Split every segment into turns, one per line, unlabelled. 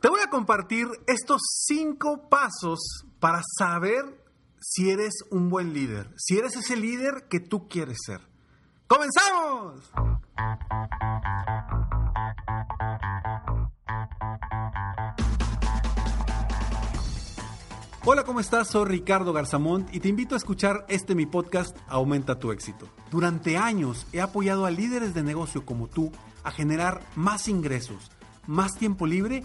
Te voy a compartir estos cinco pasos para saber si eres un buen líder, si eres ese líder que tú quieres ser. ¡Comenzamos! Hola, ¿cómo estás? Soy Ricardo Garzamont y te invito a escuchar este mi podcast Aumenta tu éxito. Durante años he apoyado a líderes de negocio como tú a generar más ingresos, más tiempo libre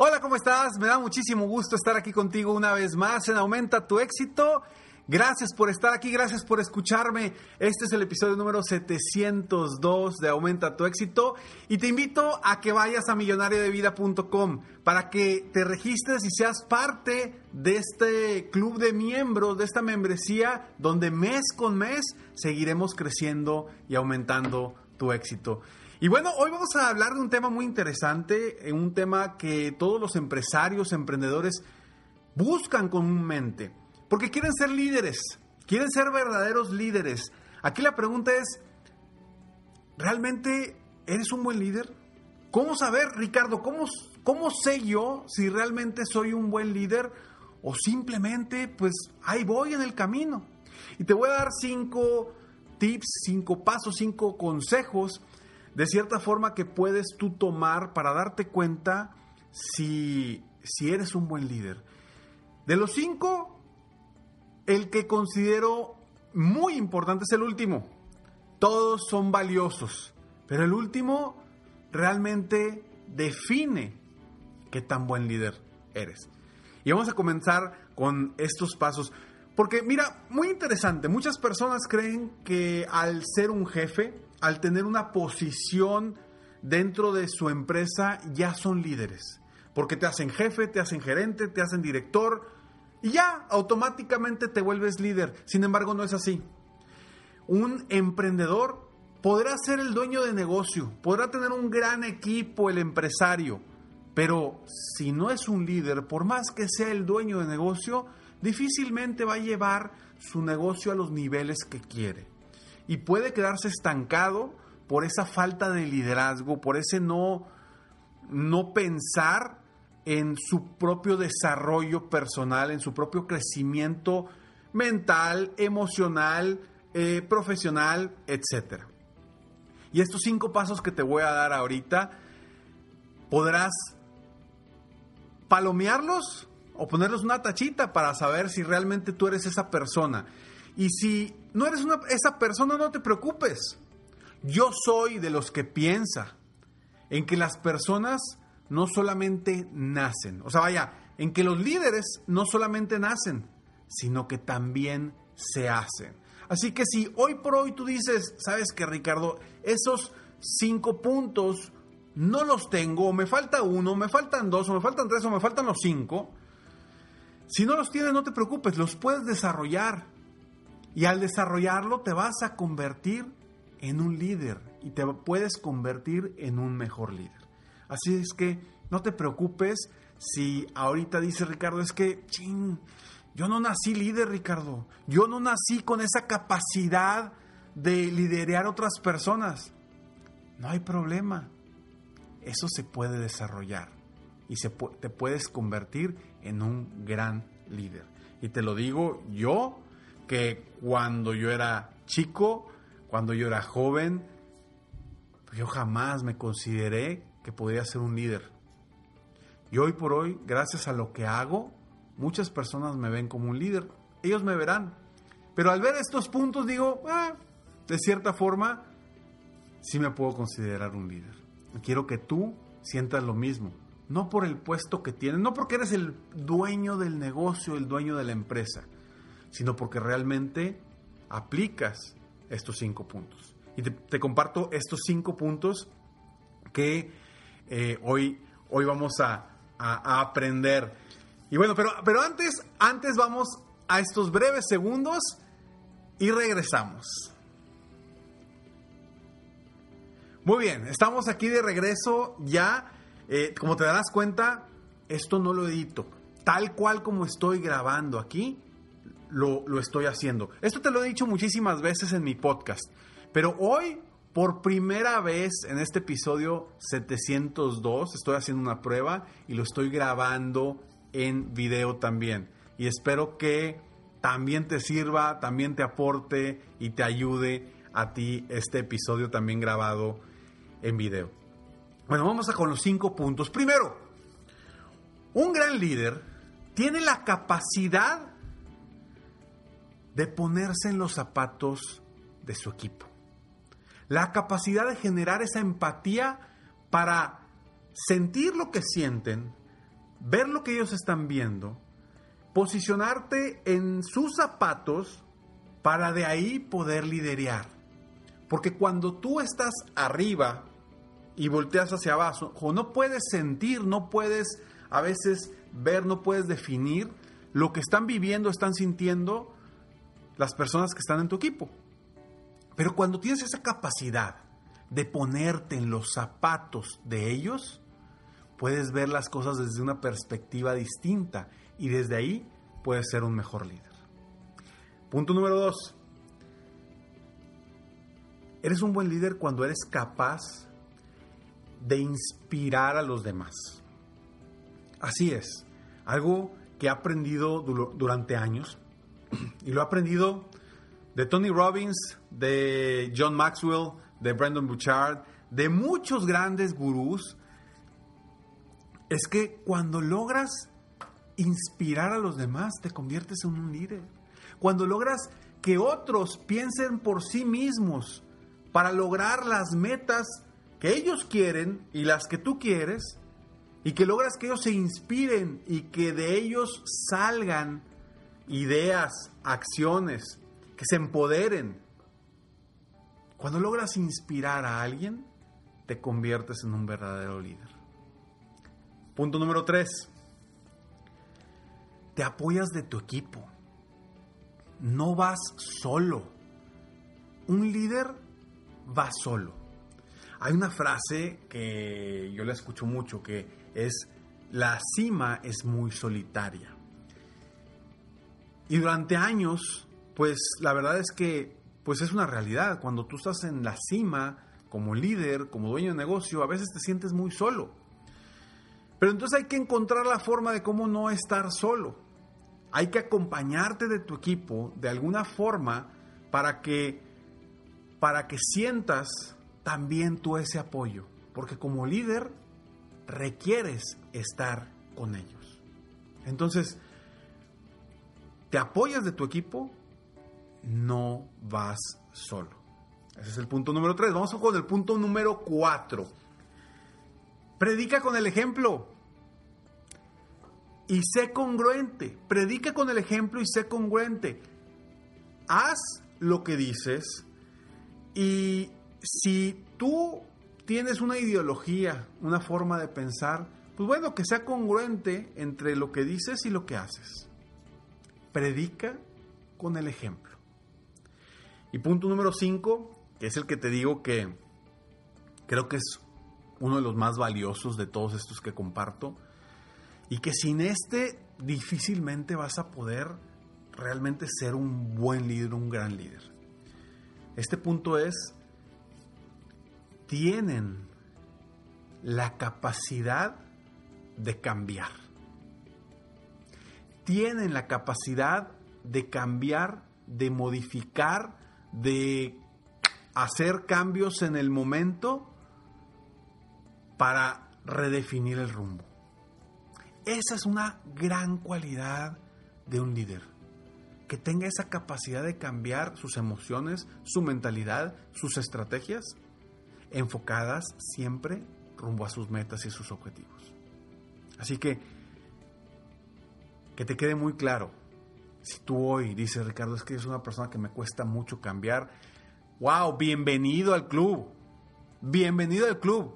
Hola, ¿cómo estás? Me da muchísimo gusto estar aquí contigo una vez más en Aumenta tu éxito. Gracias por estar aquí, gracias por escucharme. Este es el episodio número 702 de Aumenta tu éxito y te invito a que vayas a millonariodevida.com para que te registres y seas parte de este club de miembros, de esta membresía donde mes con mes seguiremos creciendo y aumentando tu éxito. Y bueno, hoy vamos a hablar de un tema muy interesante, un tema que todos los empresarios, emprendedores buscan comúnmente porque quieren ser líderes, quieren ser verdaderos líderes. Aquí la pregunta es, ¿realmente eres un buen líder? ¿Cómo saber, Ricardo, cómo, cómo sé yo si realmente soy un buen líder o simplemente pues ahí voy en el camino? Y te voy a dar cinco tips, cinco pasos, cinco consejos de cierta forma que puedes tú tomar para darte cuenta si, si eres un buen líder. De los cinco, el que considero muy importante es el último. Todos son valiosos, pero el último realmente define qué tan buen líder eres. Y vamos a comenzar con estos pasos. Porque mira, muy interesante, muchas personas creen que al ser un jefe, al tener una posición dentro de su empresa, ya son líderes. Porque te hacen jefe, te hacen gerente, te hacen director, y ya automáticamente te vuelves líder. Sin embargo, no es así. Un emprendedor podrá ser el dueño de negocio, podrá tener un gran equipo, el empresario, pero si no es un líder, por más que sea el dueño de negocio, difícilmente va a llevar su negocio a los niveles que quiere. Y puede quedarse estancado por esa falta de liderazgo, por ese no, no pensar en su propio desarrollo personal, en su propio crecimiento mental, emocional, eh, profesional, etc. Y estos cinco pasos que te voy a dar ahorita, podrás palomearlos o ponerlos una tachita para saber si realmente tú eres esa persona. Y si no eres esa persona, no te preocupes. Yo soy de los que piensa en que las personas no solamente nacen, o sea, vaya, en que los líderes no solamente nacen, sino que también se hacen. Así que si hoy por hoy tú dices, sabes que Ricardo, esos cinco puntos no los tengo, o me falta uno, me faltan dos, o me faltan tres, o me faltan los cinco, si no los tienes, no te preocupes, los puedes desarrollar. Y al desarrollarlo te vas a convertir en un líder y te puedes convertir en un mejor líder. Así es que no te preocupes si ahorita dice Ricardo, es que, ching, yo no nací líder, Ricardo. Yo no nací con esa capacidad de liderar otras personas. No hay problema. Eso se puede desarrollar y se te puedes convertir en un gran líder. Y te lo digo yo, que cuando yo era chico, cuando yo era joven, yo jamás me consideré que podría ser un líder. Y hoy por hoy, gracias a lo que hago, muchas personas me ven como un líder. Ellos me verán. Pero al ver estos puntos digo, ah, de cierta forma, sí me puedo considerar un líder. Quiero que tú sientas lo mismo. No por el puesto que tienes, no porque eres el dueño del negocio, el dueño de la empresa, sino porque realmente aplicas estos cinco puntos. Y te, comparto estos cinco puntos que eh, hoy, hoy vamos a, aprender. Y bueno, pero, pero antes, antes vamos a estos breves segundos y regresamos. Muy bien, estamos aquí de regreso ya. Eh, como te darás cuenta, esto no lo edito. Tal cual como estoy grabando aquí, lo, lo estoy haciendo. Esto te lo he dicho muchísimas veces en mi podcast. Pero hoy, por primera vez en este episodio 702, estoy haciendo una prueba y lo estoy grabando en video también. Y espero que también te sirva, también te aporte y te ayude a ti este episodio también grabado en video. Bueno, vamos a con los cinco puntos. Primero, un gran líder tiene la capacidad de ponerse en los zapatos de su equipo. La capacidad de generar esa empatía para sentir lo que sienten, ver lo que ellos están viendo, posicionarte en sus zapatos para de ahí poder liderear. Porque cuando tú estás arriba y volteas hacia abajo, no puedes sentir, no puedes a veces ver, no puedes definir lo que están viviendo, están sintiendo las personas que están en tu equipo. Pero cuando tienes esa capacidad de ponerte en los zapatos de ellos, puedes ver las cosas desde una perspectiva distinta y desde ahí puedes ser un mejor líder. Punto número dos. Eres un buen líder cuando eres capaz de inspirar a los demás. Así es, algo que he aprendido durante años y lo he aprendido de Tony Robbins, de John Maxwell, de Brandon Bouchard, de muchos grandes gurús, es que cuando logras inspirar a los demás, te conviertes en un líder. Cuando logras que otros piensen por sí mismos para lograr las metas que ellos quieren y las que tú quieres, y que logras que ellos se inspiren y que de ellos salgan ideas, acciones, que se empoderen. Cuando logras inspirar a alguien, te conviertes en un verdadero líder. Punto número tres. Te apoyas de tu equipo. No vas solo. Un líder va solo. Hay una frase que yo la escucho mucho que es la cima es muy solitaria. Y durante años, pues la verdad es que pues es una realidad. Cuando tú estás en la cima, como líder, como dueño de negocio, a veces te sientes muy solo. Pero entonces hay que encontrar la forma de cómo no estar solo. Hay que acompañarte de tu equipo de alguna forma para que para que sientas también tú ese apoyo, porque como líder requieres estar con ellos. Entonces, te apoyas de tu equipo, no vas solo. Ese es el punto número tres. Vamos con el punto número cuatro. Predica con el ejemplo. Y sé congruente. Predica con el ejemplo y sé congruente. Haz lo que dices. Y si tú tienes una ideología, una forma de pensar, pues bueno, que sea congruente entre lo que dices y lo que haces predica con el ejemplo. Y punto número 5, que es el que te digo que creo que es uno de los más valiosos de todos estos que comparto, y que sin este difícilmente vas a poder realmente ser un buen líder, un gran líder. Este punto es, tienen la capacidad de cambiar tienen la capacidad de cambiar, de modificar, de hacer cambios en el momento para redefinir el rumbo. Esa es una gran cualidad de un líder, que tenga esa capacidad de cambiar sus emociones, su mentalidad, sus estrategias, enfocadas siempre rumbo a sus metas y sus objetivos. Así que que te quede muy claro. Si tú hoy dices, Ricardo, es que es una persona que me cuesta mucho cambiar, wow, bienvenido al club. Bienvenido al club.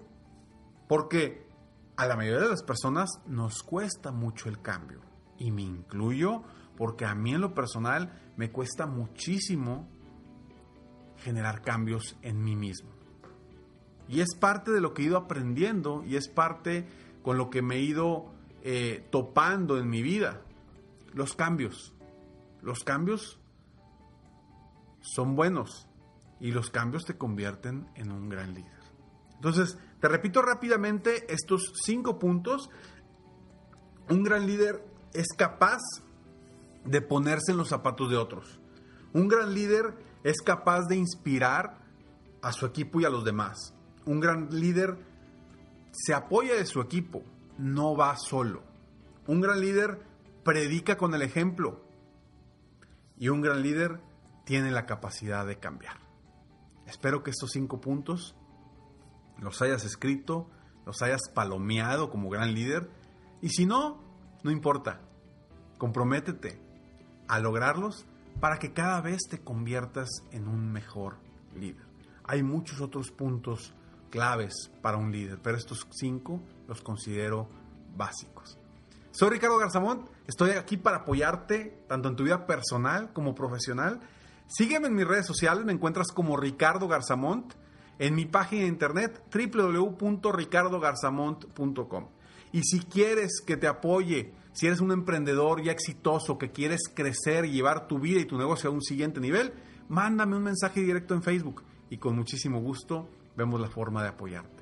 Porque a la mayoría de las personas nos cuesta mucho el cambio. Y me incluyo porque a mí en lo personal me cuesta muchísimo generar cambios en mí mismo. Y es parte de lo que he ido aprendiendo y es parte con lo que me he ido eh, topando en mi vida. Los cambios. Los cambios son buenos y los cambios te convierten en un gran líder. Entonces, te repito rápidamente estos cinco puntos. Un gran líder es capaz de ponerse en los zapatos de otros. Un gran líder es capaz de inspirar a su equipo y a los demás. Un gran líder se apoya de su equipo, no va solo. Un gran líder predica con el ejemplo. Y un gran líder tiene la capacidad de cambiar. Espero que estos cinco puntos los hayas escrito, los hayas palomeado como gran líder. Y si no, no importa. Comprométete a lograrlos para que cada vez te conviertas en un mejor líder. Hay muchos otros puntos claves para un líder, pero estos cinco los considero básicos. Soy Ricardo Garzamont, estoy aquí para apoyarte tanto en tu vida personal como profesional. Sígueme en mis redes sociales, me encuentras como Ricardo Garzamont en mi página de internet www.ricardogarzamont.com. Y si quieres que te apoye, si eres un emprendedor ya exitoso que quieres crecer y llevar tu vida y tu negocio a un siguiente nivel, mándame un mensaje directo en Facebook y con muchísimo gusto vemos la forma de apoyarte.